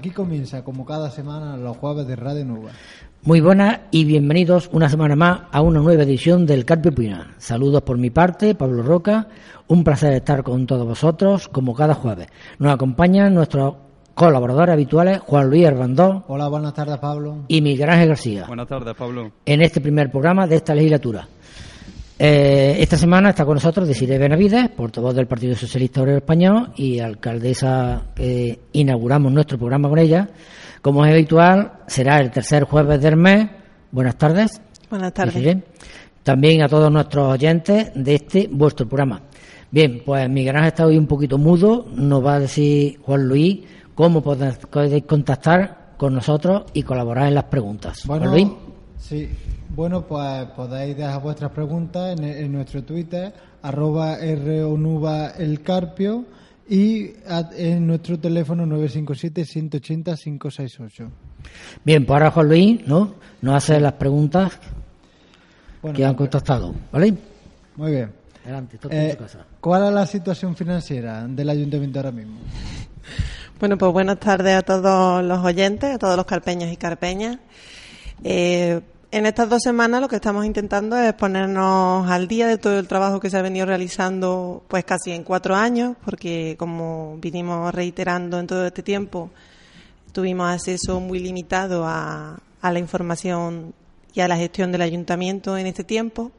Aquí comienza, como cada semana, los jueves de Radio Nueva. Muy buenas y bienvenidos una semana más a una nueva edición del Carpio Pina. Saludos por mi parte, Pablo Roca. Un placer estar con todos vosotros, como cada jueves. Nos acompañan nuestros colaboradores habituales, Juan Luis Herbandó. Hola, buenas tardes, Pablo. Y Miguel Ángel García. Buenas tardes, Pablo. En este primer programa de esta legislatura. Eh, esta semana está con nosotros Desiree Benavides, portavoz del Partido Socialista Obrero Español y alcaldesa que inauguramos nuestro programa con ella. Como es habitual, será el tercer jueves del mes. Buenas tardes. Buenas tardes. También a todos nuestros oyentes de este vuestro programa. Bien, pues Miguel Ángel está hoy un poquito mudo. Nos va a decir Juan Luis cómo podéis contactar con nosotros y colaborar en las preguntas. Bueno, Juan Luis. Sí, bueno, pues podéis dejar vuestras preguntas en, nuestro Twitter, arroba ronuba el carpio y en nuestro teléfono 957-180-568. Bien, pues ahora Juan Luis ¿no? nos hace las preguntas que han contactado, ¿vale? Muy bien. Adelante, eh, ¿Cuál es la situación financiera del ayuntamiento ahora mismo? Bueno, pues buenas tardes a todos los oyentes, a todos los carpeños y carpeñas. Eh, en estas dos semanas lo que estamos intentando es ponernos al día de todo el trabajo que se ha venido realizando pues casi en cuatro años, porque como vinimos reiterando en todo este tiempo, tuvimos acceso muy limitado a, la información y a la gestión del ayuntamiento en este tiempo.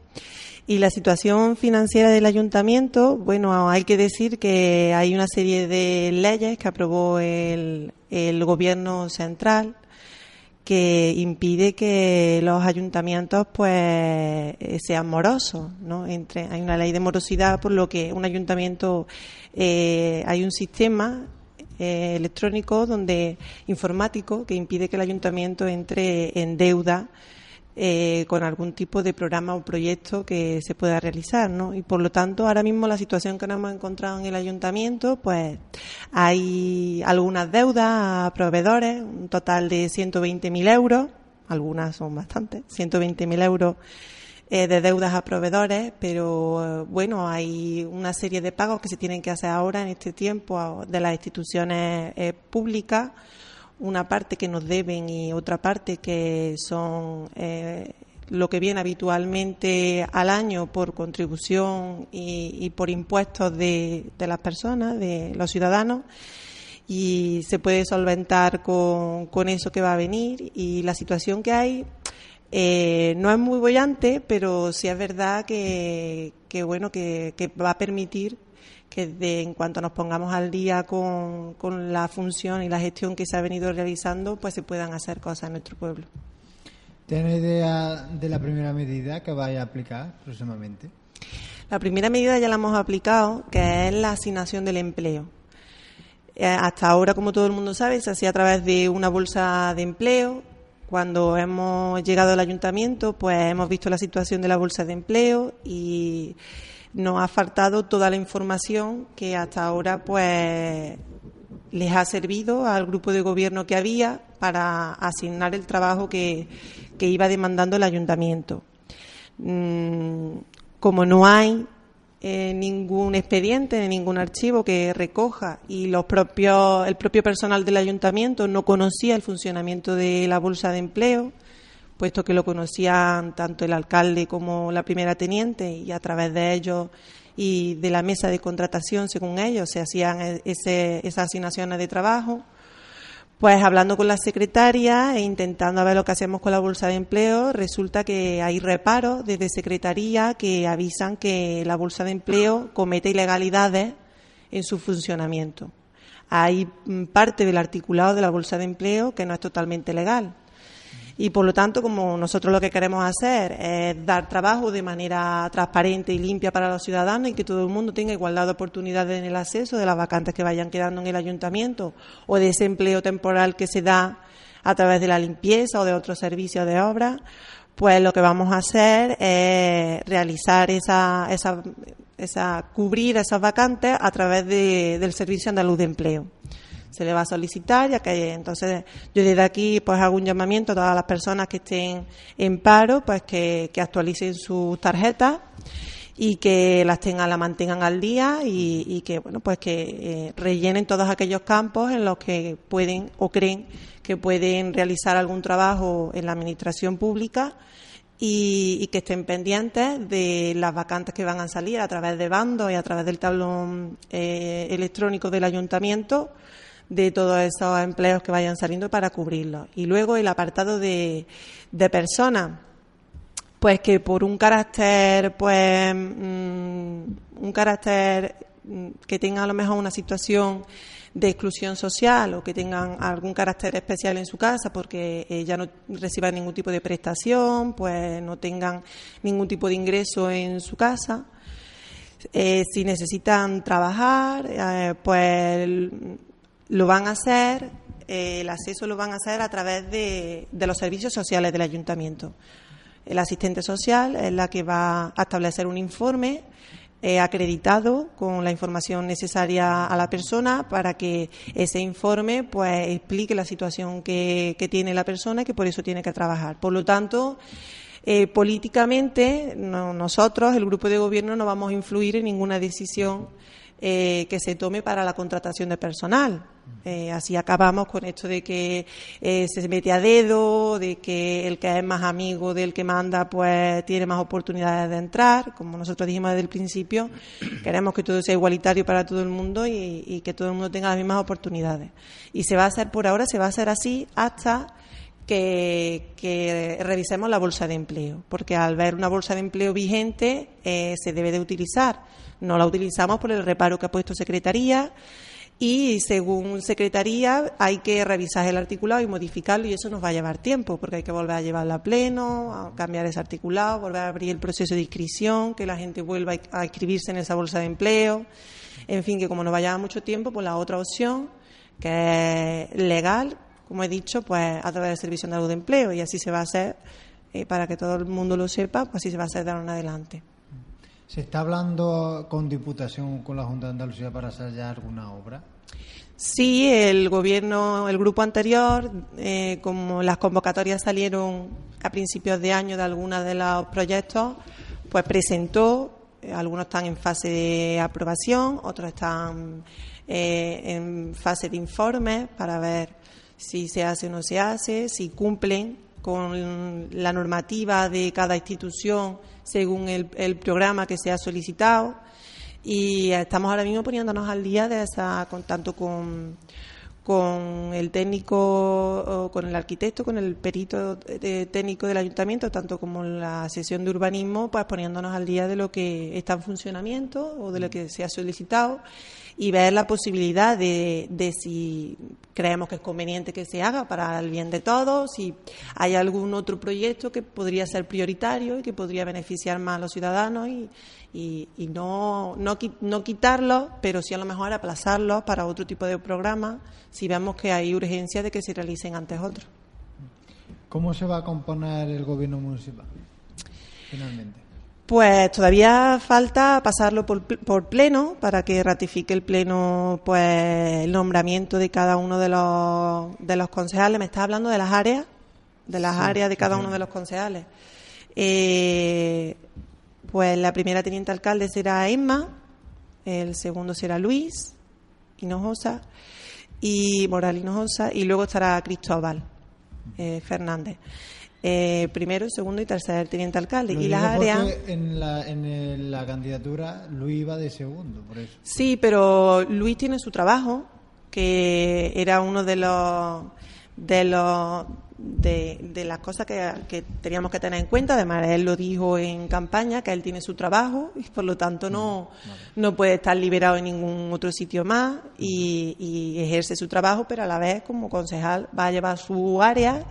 Y la situación financiera del ayuntamiento, bueno, hay que decir que hay una serie de leyes que aprobó el, gobierno central que impide que los ayuntamientos pues eh, sean morosos no entre hay una ley de morosidad por lo que un ayuntamiento eh, hay un sistema eh, electrónico donde informático que impide que el ayuntamiento entre en deuda eh, con algún tipo de programa o proyecto que se pueda realizar, ¿no? Y por lo tanto, ahora mismo la situación que nos hemos encontrado en el ayuntamiento, pues hay algunas deudas a proveedores, un total de 120.000 euros, algunas son bastantes, 120.000 euros eh, de deudas a proveedores, pero bueno, hay una serie de pagos que se tienen que hacer ahora en este tiempo de las instituciones eh, públicas una parte que nos deben y otra parte que son eh, lo que viene habitualmente al año por contribución y, por impuestos de, las personas, de los ciudadanos, y se puede solventar con, con eso que va a venir. Y la situación que hay eh, no es muy bollante, pero sí es verdad que, que bueno, que, que va a permitir que de, en cuanto nos pongamos al día con, con, la función y la gestión que se ha venido realizando, pues se puedan hacer cosas en nuestro pueblo. ¿Tiene idea de la primera medida que vaya a aplicar próximamente? La primera medida ya la hemos aplicado, que es la asignación del empleo. Eh, hasta ahora, como todo el mundo sabe, se hacía a través de una bolsa de empleo. Cuando hemos llegado al ayuntamiento, pues hemos visto la situación de la bolsa de empleo y nos ha faltado toda la información que hasta ahora pues les ha servido al grupo de gobierno que había para asignar el trabajo que, iba demandando el ayuntamiento. Mm, como no hay eh, ningún expediente, ningún archivo que recoja y los propios, el propio personal del ayuntamiento no conocía el funcionamiento de la bolsa de empleo, puesto que lo conocían tanto el alcalde como la primera teniente y a través de ellos y de la mesa de contratación, según ellos, se hacían e-, esas asignaciones de trabajo. Pues hablando con la secretaria e intentando ver lo que hacemos con la bolsa de empleo, resulta que hay reparos desde secretaría que avisan que la bolsa de empleo comete ilegalidades en su funcionamiento. Hay mm, parte del articulado de la bolsa de empleo que no es totalmente legal y por lo tanto, como nosotros lo que queremos hacer es dar trabajo de manera transparente y limpia para los ciudadanos y que todo el mundo tenga igualdad de oportunidades en el acceso de las vacantes que vayan quedando en el ayuntamiento o de ese empleo temporal que se da a través de la limpieza o de otros servicios de obra, pues lo que vamos a hacer es realizar esa, esa, esa cubrir esas vacantes a través de, del Servicio Andaluz de Empleo se le va a solicitar, ya que entonces yo desde aquí pues hago un llamamiento a todas las personas que estén en paro, pues que, actualicen sus tarjetas y que las tengan, la mantengan al día y, que, bueno, pues que eh, rellenen todos aquellos campos en los que pueden o creen que pueden realizar algún trabajo en la administración pública y, que estén pendientes de las vacantes que van a salir a través de bandos y a través del tablón eh, electrónico del ayuntamiento de todos esos empleos que vayan saliendo para cubrirlos. Y luego el apartado de, de personas, pues que por un carácter, pues, mm, un carácter mm, que tenga a lo mejor una situación de exclusión social o que tengan algún carácter especial en su casa porque eh, ya no reciban ningún tipo de prestación, pues no tengan ningún tipo de ingreso en su casa. Eh, si necesitan trabajar, eh, pues lo van a hacer, el acceso lo van a hacer a través de, de los servicios sociales del ayuntamiento. El asistente social es la que va a establecer un informe eh, acreditado con la información necesaria a la persona para que ese informe pues explique la situación que, tiene la persona y que por eso tiene que trabajar. Por lo tanto, eh, políticamente nosotros, el grupo de gobierno, no vamos a influir en ninguna decisión eh, que se tome para la contratación de personal. Eh, así acabamos con esto de que eh, se mete a dedo, de que el que es más amigo del que manda, pues tiene más oportunidades de entrar. Como nosotros dijimos desde el principio, queremos que todo sea igualitario para todo el mundo y, que todo el mundo tenga las mismas oportunidades. Y se va a hacer por ahora, se va a hacer así hasta que, revisemos la bolsa de empleo, porque al ver una bolsa de empleo vigente se debe de utilizar no la utilizamos por el reparo que ha puesto Secretaría y según Secretaría hay que revisar el articulado y modificarlo y eso nos va a llevar tiempo porque hay que volver a llevarlo a pleno, a cambiar ese articulado, volver a abrir el proceso de inscripción, que la gente vuelva a inscribirse en esa bolsa de empleo. En fin, que como nos vaya mucho tiempo, pues la otra opción, que es legal, como he dicho, pues a través del Servicio de de Empleo y así se va a hacer, eh, para que todo el mundo lo sepa, pues así se va a hacer de ahora en adelante. ¿Se está hablando con Diputación, con la Junta de Andalucía para hacer ya alguna obra? Sí, el gobierno, el grupo anterior, eh, como las convocatorias salieron a principios de año de algunos de los proyectos, pues presentó, eh, algunos están en fase de aprobación, otros están eh, en fase de informe para ver si se hace o no se hace, si cumplen con la normativa de cada institución según el, el programa que se ha solicitado. Y estamos ahora mismo poniéndonos al día de esa, con, tanto con, con el técnico, con el arquitecto, con el perito técnico del ayuntamiento, tanto como la sesión de urbanismo, pues poniéndonos al día de lo que está en funcionamiento o de lo que se ha solicitado y ver la posibilidad de, si creemos que es conveniente que se haga para el bien de todos, si hay algún otro proyecto que podría ser prioritario y que podría beneficiar más a los ciudadanos y, y, y no, no, no quitarlos, pero sí a lo mejor aplazarlos para otro tipo de programa si vemos que hay urgencia de que se realicen antes otros. ¿Cómo se va a componer el gobierno municipal finalmente? Pues todavía falta pasarlo por, pleno para que ratifique el pleno pues el nombramiento de cada uno de los, de los concejales. Me está hablando de las áreas, de las áreas de cada uno de los concejales. Eh, pues la primera teniente alcalde será Emma, el segundo será Luis Hinojosa y Moral Hinojosa y luego estará Cristóbal eh, Fernández eh, primero, segundo y tercer teniente alcalde. y las áreas. En la, en la candidatura Luis iba de segundo, por eso. Sí, pero Luis tiene su trabajo, que era uno de los. de los de, de, las cosas que, que, teníamos que tener en cuenta. Además, él lo dijo en campaña, que él tiene su trabajo y por lo tanto no, mm, no puede estar liberado en ningún otro sitio más y, y, ejerce su trabajo, pero a la vez como concejal va a llevar su área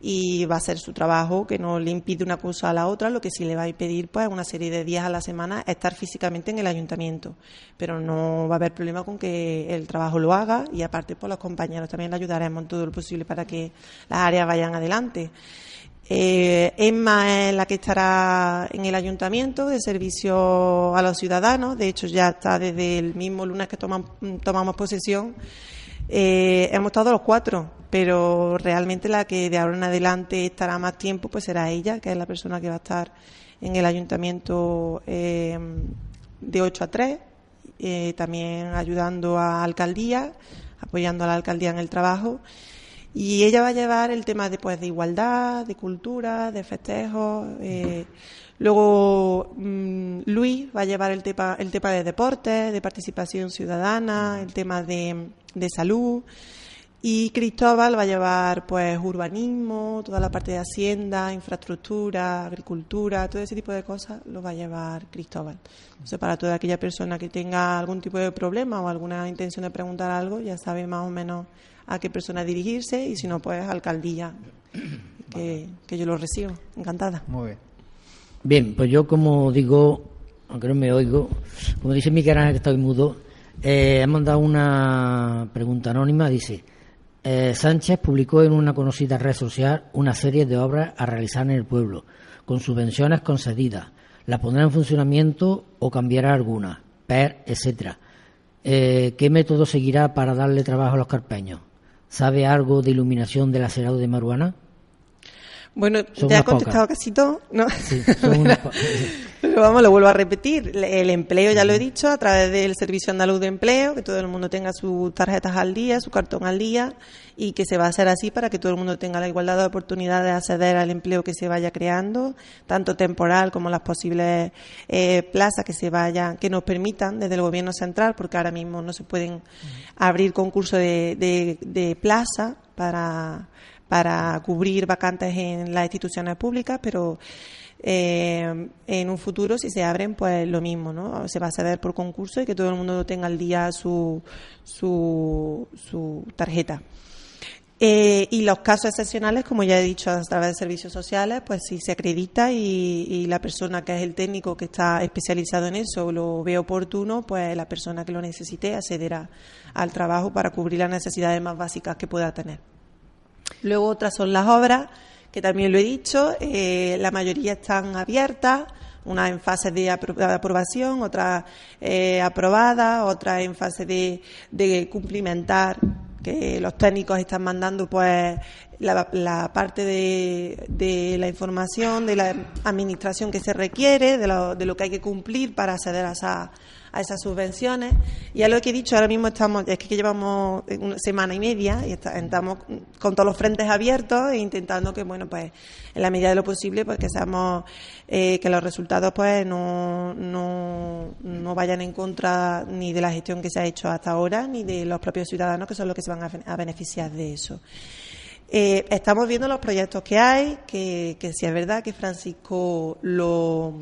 y va a hacer su trabajo que no le impide una cosa a la otra, lo que sí le va a impedir pues una serie de días a la semana estar físicamente en el ayuntamiento, pero no va a haber problema con que el trabajo lo haga y aparte pues los compañeros también le ayudaremos en todo lo posible para que las áreas vayan adelante. Eh, Emma es la que estará en el ayuntamiento de servicio a los ciudadanos. De hecho, ya está desde el mismo lunes que tomamos posesión eh, hemos estado los cuatro, pero realmente la que de ahora en adelante estará más tiempo pues será ella, que es la persona que va a estar en el ayuntamiento eh, de 8 a 3, eh, también ayudando a alcaldía, apoyando a la alcaldía en el trabajo. Y ella va a llevar el tema de, pues, de igualdad, de cultura, de festejos. Eh, luego mm, Luis va a llevar el tema, el tema de deportes, de participación ciudadana, el tema de, de salud. Y Cristóbal va a llevar pues urbanismo, toda la parte de hacienda, infraestructura, agricultura, todo ese tipo de cosas lo va a llevar Cristóbal. Entonces, para toda aquella persona que tenga algún tipo de problema o alguna intención de preguntar algo, ya sabe más o menos a qué persona dirigirse y si no, pues alcaldía, que, que yo lo recibo. Encantada. Muy bien. Bien, pues yo como digo, aunque no me oigo, como dice mi canal que estoy mudo, eh, he mandado una pregunta anónima, dice, eh, Sánchez publicó en una conocida red social una serie de obras a realizar en el pueblo, con subvenciones concedidas. ¿La pondrá en funcionamiento o cambiará alguna? PER, etcétera. Eh, ¿Qué método seguirá para darle trabajo a los carpeños? ¿Sabe algo de iluminación del acerado de Maruana? Bueno, Son te ha pocas. contestado casi todo, ¿no? Sí, son unas po- Pero vamos, lo vuelvo a repetir. El empleo, ya lo he dicho, a través del Servicio Andaluz de Empleo, que todo el mundo tenga sus tarjetas al día, su cartón al día, y que se va a hacer así para que todo el mundo tenga la igualdad de oportunidades de acceder al empleo que se vaya creando, tanto temporal como las posibles eh, plazas que se vayan, que nos permitan desde el Gobierno central, porque ahora mismo no se pueden abrir concursos de, de, de plaza para para cubrir vacantes en las instituciones públicas, pero eh, en un futuro, si se abren, pues lo mismo, ¿no? Se va a ceder por concurso y que todo el mundo tenga al día su, su, su tarjeta. Eh, y los casos excepcionales, como ya he dicho, a través de servicios sociales, pues si se acredita y, y la persona que es el técnico que está especializado en eso lo ve oportuno, pues la persona que lo necesite accederá al trabajo para cubrir las necesidades más básicas que pueda tener. Luego otras son las obras, que también lo he dicho, eh, la mayoría están abiertas, unas en fase de, apro- de aprobación, otras eh, aprobadas, otras en fase de, de cumplimentar, que los técnicos están mandando pues la, la parte de, de la información, de la administración que se requiere, de lo, de lo que hay que cumplir para acceder a esa a esas subvenciones. Y a lo que he dicho, ahora mismo estamos, es que llevamos una semana y media y estamos con todos los frentes abiertos e intentando que, bueno, pues en la medida de lo posible, pues que seamos, eh, que los resultados pues no, no, no vayan en contra ni de la gestión que se ha hecho hasta ahora, ni de los propios ciudadanos que son los que se van a beneficiar de eso. Eh, estamos viendo los proyectos que hay, que, que si es verdad que Francisco lo,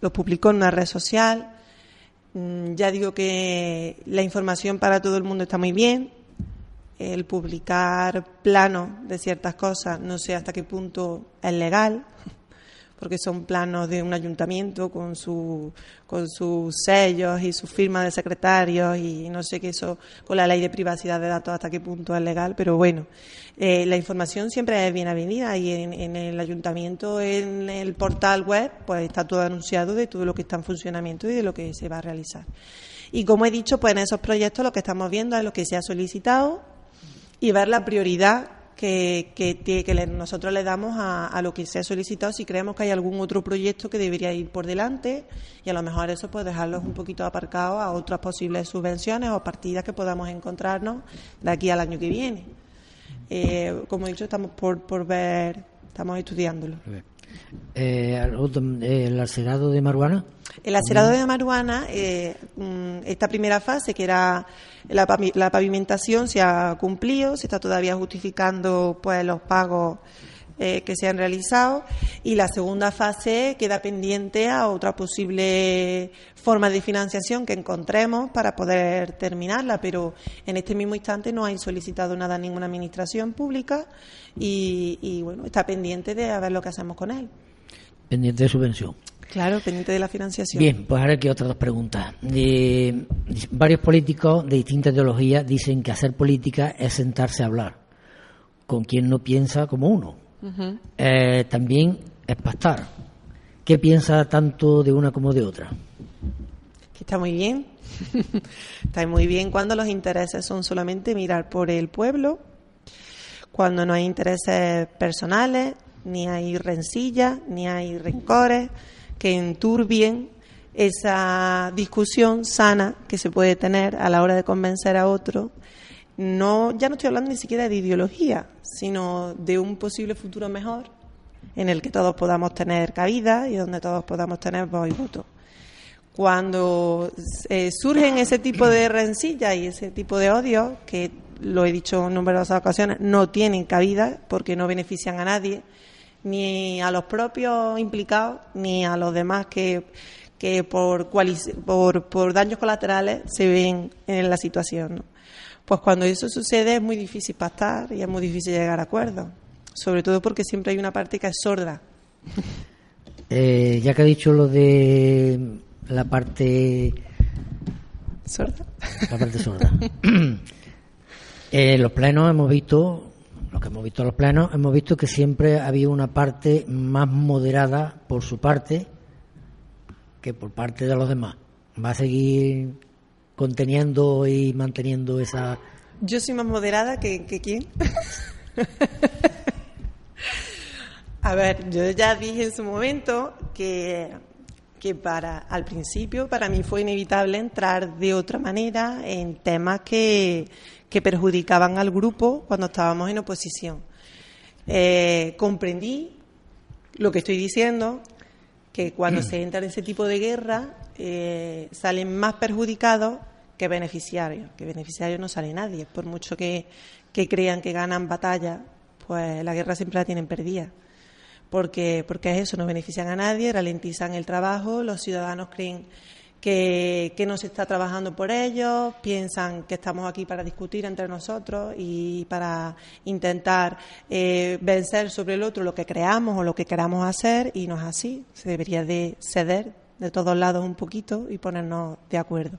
lo publicó en una red social. Mm, Ya digo que la información para todo el mundo está muy bien. El publicar planos de ciertas cosas, no sé hasta qué punto es legal, porque son planos de un ayuntamiento con, su, con sus sellos y sus firmas de secretarios y no sé qué eso con la ley de privacidad de datos hasta qué punto es legal, pero bueno, eh, la información siempre es bienvenida y en, en el ayuntamiento, en el portal web, pues está todo anunciado de todo lo que está en funcionamiento y de lo que se va a realizar. Y como he dicho, pues en esos proyectos lo que estamos viendo es lo que se ha solicitado y ver la prioridad que, que, nosotros le damos a, a lo que se ha solicitado si creemos que hay algún otro proyecto que debería ir por delante y a lo mejor eso pues dejarlos un poquito aparcados a otras posibles subvenciones o partidas que podamos encontrarnos de aquí al año que viene. Eh, como he dicho, estamos por, por ver, estamos estudiándolo. Eh, el acerado de Maruana. El acerado de Maruana, eh, mm, esta primera fase, que era la pavimentación, se ha cumplido, se está todavía justificando pues los pagos eh, que se han realizado y la segunda fase queda pendiente a otra posible forma de financiación que encontremos para poder terminarla, pero en este mismo instante no hay solicitado nada a ninguna administración pública y, y, bueno, está pendiente de a ver lo que hacemos con él. pendiente de subvención. Claro, pendiente de la financiación. Bien, pues ahora aquí otras dos preguntas. Eh, varios políticos de distintas ideologías dicen que hacer política es sentarse a hablar con quien no piensa como uno. Eh, también es pastar. ¿Qué piensa tanto de una como de otra? que está muy bien. está muy bien cuando los intereses son solamente mirar por el pueblo, cuando no hay intereses personales, ni hay rencillas, ni hay rencores, que enturbien esa discusión sana que se puede tener a la hora de convencer a otro. No, ya no estoy hablando ni siquiera de ideología, sino de un posible futuro mejor en el que todos podamos tener cabida y donde todos podamos tener voz y voto. Cuando eh, surgen ese tipo de rencillas y ese tipo de odio, que lo he dicho en numerosas ocasiones, no tienen cabida porque no benefician a nadie, ni a los propios implicados, ni a los demás que, que por, por, por daños colaterales se ven en la situación. Pues cuando eso sucede es muy difícil pactar y es muy difícil llegar a acuerdos, sobre todo porque siempre hay una parte que es sorda. Eh, ya que ha dicho lo de la parte sorda, la parte sorda. en los plenos hemos visto, lo que hemos visto en los plenos, hemos visto que siempre había una parte más moderada por su parte que por parte de los demás. Va a seguir conteniendo y manteniendo esa. Yo soy más moderada que, que quién. a ver, yo ya dije en su momento que que para al principio para mí fue inevitable entrar de otra manera en temas que, que perjudicaban al grupo cuando estábamos en oposición. Eh, comprendí lo que estoy diciendo, que cuando se entra en ese tipo de guerra salen más perjudicados que beneficiarios. Que beneficiarios no sale nadie, por mucho que, que crean que ganan batalla, pues la guerra siempre la tienen perdida porque, porque es eso, no benefician a nadie, ralentizan el trabajo, los ciudadanos creen que, no se está trabajando por ellos, piensan que estamos aquí para discutir entre nosotros y para intentar eh, vencer sobre el otro lo que creamos o lo que queramos hacer y no es así, se debería de ceder de todos lados un poquito y ponernos de acuerdo.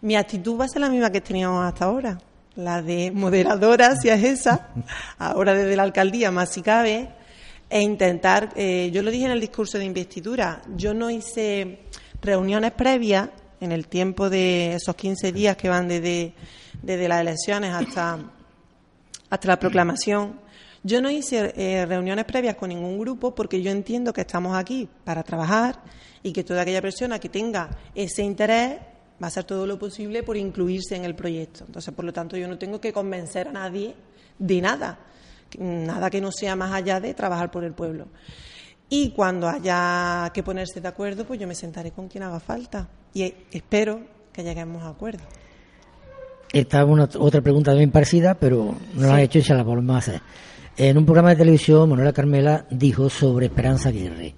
Mi actitud va a ser la misma que teníamos hasta ahora, la de moderadora, si es esa, ahora desde la alcaldía más si cabe, e intentar, eh, yo lo dije en el discurso de investidura, yo no hice reuniones previas en el tiempo de esos 15 días que van desde, desde las elecciones hasta, hasta la proclamación. Yo no hice eh, reuniones previas con ningún grupo porque yo entiendo que estamos aquí para trabajar y que toda aquella persona que tenga ese interés va a hacer todo lo posible por incluirse en el proyecto. Entonces, por lo tanto, yo no tengo que convencer a nadie de nada nada que no sea más allá de trabajar por el pueblo. Y cuando haya que ponerse de acuerdo, pues yo me sentaré con quien haga falta y espero que lleguemos a acuerdo. Esta es una, otra pregunta también parecida, pero no la ha hecho y se la volvemos a hacer. En un programa de televisión, Manuela Carmela dijo sobre Esperanza Aguirre.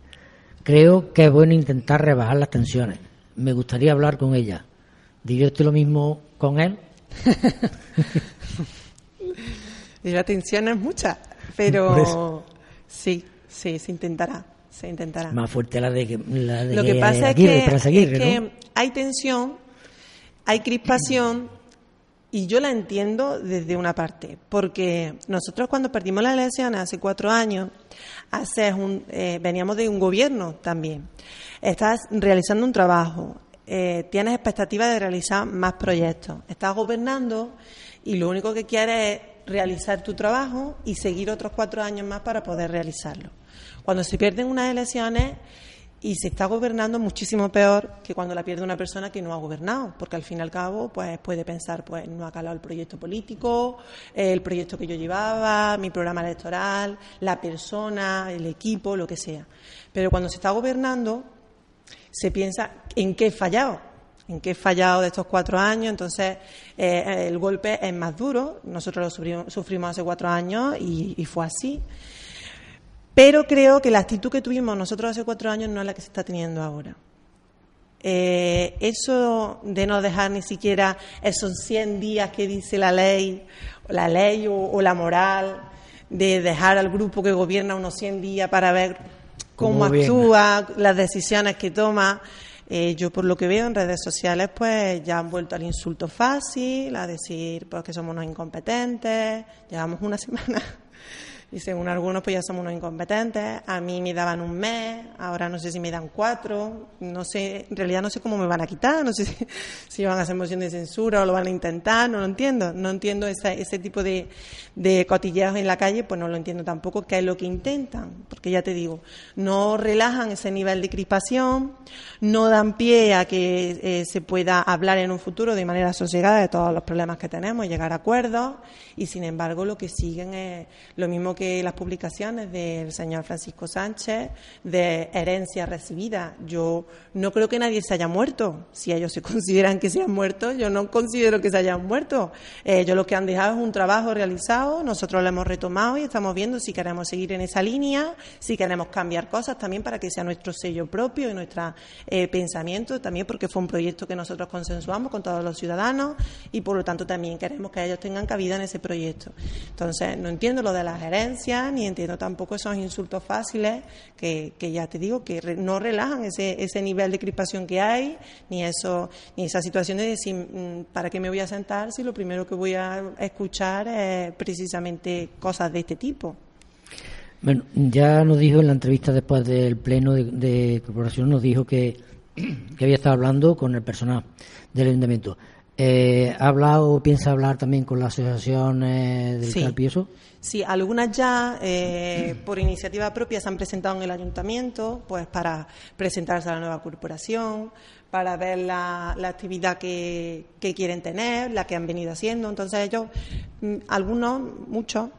Creo que es bueno intentar rebajar las tensiones. Me gustaría hablar con ella. ¿Divierte lo mismo con él? Y la tensión es mucha, pero sí, sí, se intentará. Se intentará. Más fuerte la de, la Lo que pasa es, que, hay tensión, hay crispación y yo la entiendo desde una parte, porque nosotros cuando perdimos las elecciones hace cuatro años, hace un, eh, veníamos de un gobierno también. Estás realizando un trabajo, eh, tienes expectativas de realizar más proyectos, estás gobernando y lo único que quieres es realizar tu trabajo y seguir otros cuatro años más para poder realizarlo. Cuando se pierden unas elecciones y se está gobernando muchísimo peor que cuando la pierde una persona que no ha gobernado, porque al fin y al cabo pues puede pensar pues no ha calado el proyecto político, el proyecto que yo llevaba, mi programa electoral, la persona, el equipo, lo que sea. Pero cuando se está gobernando se piensa en qué he fallado en qué he fallado de estos cuatro años, entonces eh, el golpe es más duro. Nosotros lo sufrimos, hace cuatro años y, fue así. Pero creo que la actitud que tuvimos nosotros hace cuatro años no es la que se está teniendo ahora. Eh, eso de no dejar ni siquiera esos 100 días que dice la ley, la ley o, la moral, de dejar al grupo que gobierna unos 100 días para ver cómo actúa, las decisiones que toma, eh, yo por lo que veo en redes sociales pues ya han vuelto al insulto fácil, a decir pues que somos unos incompetentes, llevamos una semana y según algunos pues ya somos unos incompetentes. A mí me daban un mes, ahora no sé si me dan cuatro, no sé, en realidad no sé cómo me van a quitar, no sé si, van a hacer moción de censura o lo van a intentar, no lo entiendo. No entiendo ese tipo de, de cotilleos en la calle, pues no lo entiendo tampoco qué es lo que intentan, porque ya te digo, no relajan ese nivel de crispación, no dan pie a que eh, se pueda hablar en un futuro de manera sosegada de todos los problemas que tenemos, llegar a acuerdos, y sin embargo lo que siguen es lo mismo que las publicaciones del señor Francisco Sánchez de herencia recibida. Yo no creo que nadie se haya muerto. Si ellos se consideran que se han muerto, yo no considero que se hayan muerto. ellos lo que han dejado es un trabajo realizado nosotros lo hemos retomado y estamos viendo si queremos seguir en esa línea, si queremos cambiar cosas también para que sea nuestro sello propio y nuestro eh, pensamiento, también porque fue un proyecto que nosotros consensuamos con todos los ciudadanos y por lo tanto también queremos que ellos tengan cabida en ese proyecto. Entonces, no entiendo lo de las ni entiendo tampoco esos insultos fáciles que, ya te digo que no relajan ese, ese nivel de crispación que hay, ni eso, ni esa situación de decir, mm, ¿para qué me voy a sentar si lo primero que voy a escuchar es precisamente cosas de este tipo. Bueno, ya nos dijo en la entrevista después del pleno de, corporación, nos dijo que, que, había estado hablando con el personal del ayuntamiento. Eh, ¿Ha hablado o piensa hablar también con la asociación del sí. Sí, algunas ya eh, por iniciativa propia se han presentado en el ayuntamiento, pues para presentarse a la nueva corporación, para ver la, actividad que, quieren tener, la que han venido haciendo. Entonces ellos, mm, algunos, muchos,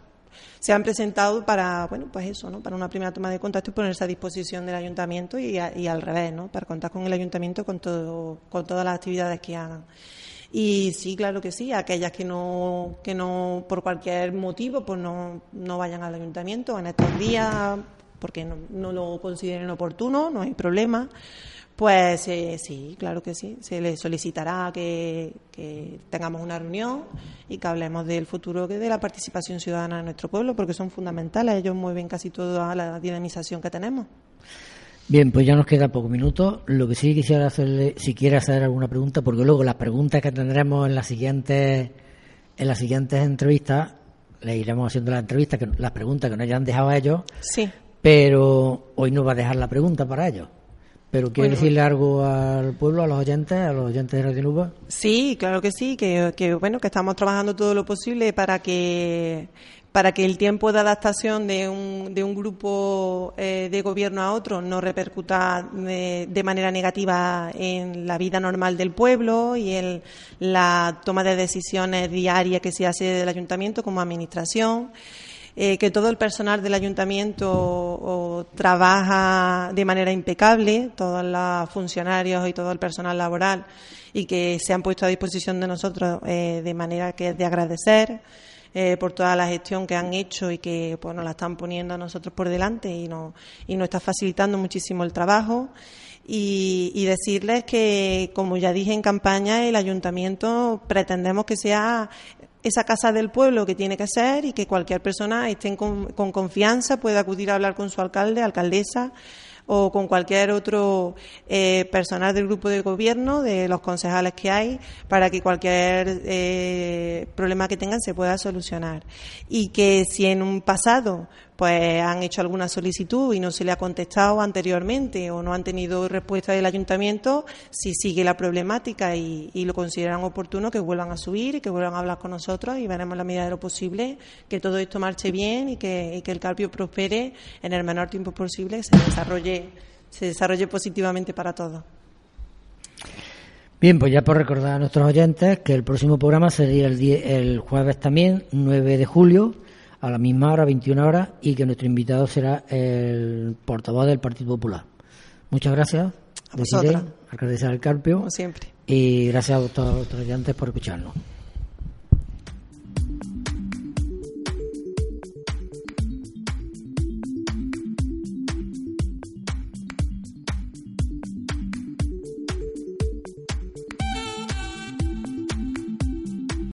se han presentado para, bueno, pues eso, ¿no? Para una primera toma de contacto y ponerse a disposición del ayuntamiento y, al revés, ¿no? Para contar con el ayuntamiento con todo, con todas las actividades que hagan. Y sí, claro que sí, aquellas que no, que no, por cualquier motivo, pues no, no vayan al ayuntamiento en estos días, porque no, no lo consideren oportuno, no hay problema pues eh, sí, claro que sí. Se le solicitará que, tengamos una reunión y que hablemos del futuro de la participación ciudadana en nuestro pueblo, porque son fundamentales. Ellos mueven casi toda la dinamización que tenemos. Bien, pues ya nos queda pocos minutos. Lo que sí quisiera hacerle, si quiere hacer alguna pregunta, porque luego las preguntas que tendremos en las siguientes, en las siguientes entrevistas, le iremos haciendo las entrevistas, que, las preguntas que nos hayan dejado a ellos. Sí. Pero hoy nos va a dejar la pregunta para ellos. ¿Pero quiere decirle algo al pueblo, a los oyentes, a los oyentes de Radio Nuba? Sí, claro que sí, que, que, bueno, que estamos trabajando todo lo posible para que para que el tiempo de adaptación de un, de un grupo eh, de gobierno a otro no repercuta de, de, manera negativa en la vida normal del pueblo y en la toma de decisiones diarias que se hace del ayuntamiento como administración. Eh, que todo el personal del ayuntamiento trabaja de manera impecable, todos los funcionarios y todo el personal laboral, y que se han puesto a disposición de nosotros eh, de manera que es de agradecer. Eh, por toda la gestión que han hecho y que pues, nos la están poniendo a nosotros por delante y nos, y nos está facilitando muchísimo el trabajo. Y, y, decirles que, como ya dije en campaña, el ayuntamiento pretendemos que sea esa casa del pueblo que tiene que ser y que cualquier persona esté con, con confianza, pueda acudir a hablar con su alcalde, alcaldesa o con cualquier otro eh, personal del grupo de gobierno, de los concejales que hay, para que cualquier eh, problema que tengan se pueda solucionar. Y que si en un pasado pues han hecho alguna solicitud y no se le ha contestado anteriormente o no han tenido respuesta del ayuntamiento, si sigue la problemática y, lo consideran oportuno, que vuelvan a subir y que vuelvan a hablar con nosotros y veremos la medida de lo posible que todo esto marche bien y que, el Carpio prospere en el menor tiempo posible, se desarrolle, se desarrolle positivamente para todos. Bien, pues ya por recordar a nuestros oyentes que el próximo programa sería el, el jueves también, 9 de julio a la misma hora, 21 horas, y que nuestro invitado será el portavoz del Partido Popular. Muchas gracias. A vosotros. Alcaldesa del Carpio. Como siempre. Y gracias a todos los estudiantes por escucharnos.